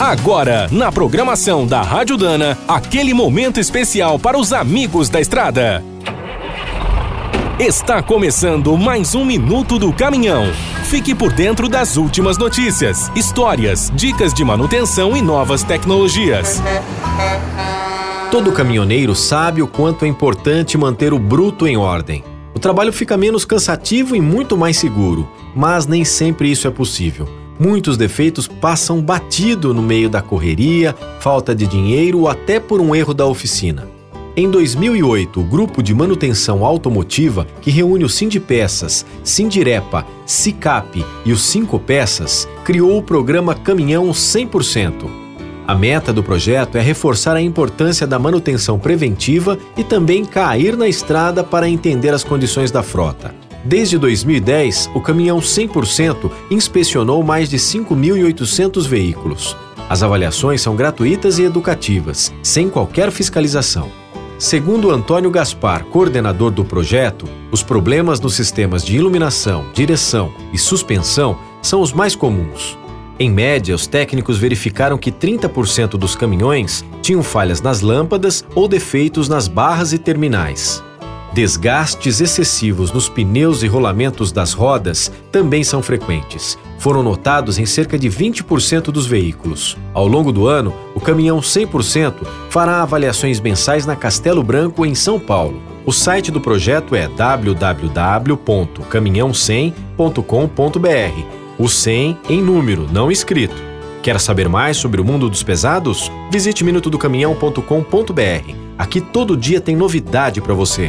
Agora, na programação da Rádio Dana, aquele momento especial para os amigos da estrada. Está começando mais um Minuto do Caminhão. Fique por dentro das últimas notícias, histórias, dicas de manutenção e novas tecnologias. Todo caminhoneiro sabe o quanto é importante manter o bruto em ordem. O trabalho fica menos cansativo e muito mais seguro, mas nem sempre isso é possível. Muitos defeitos passam batido no meio da correria, falta de dinheiro ou até por um erro da oficina. Em 2008, o grupo de manutenção automotiva, que reúne o Sindipeças, Sindirepa, Sicap e os Cinco Peças, criou o programa Caminhão 100%. A meta do projeto é reforçar a importância da manutenção preventiva e também cair na estrada para entender as condições da frota. Desde 2010, o caminhão 100% inspecionou mais de 5.800 veículos. As avaliações são gratuitas e educativas, sem qualquer fiscalização. Segundo Antônio Gaspar, coordenador do projeto, os problemas nos sistemas de iluminação, direção e suspensão são os mais comuns. Em média, os técnicos verificaram que 30% dos caminhões tinham falhas nas lâmpadas ou defeitos nas barras e terminais. Desgastes excessivos nos pneus e rolamentos das rodas também são frequentes. Foram notados em cerca de 20% dos veículos. Ao longo do ano, o caminhão 100% fará avaliações mensais na Castelo Branco, em São Paulo. O site do projeto é www.caminhão100.com.br. O 100 em número, não escrito. Quer saber mais sobre o mundo dos pesados? Visite minutodocaminhão.com.br. Aqui todo dia tem novidade para você.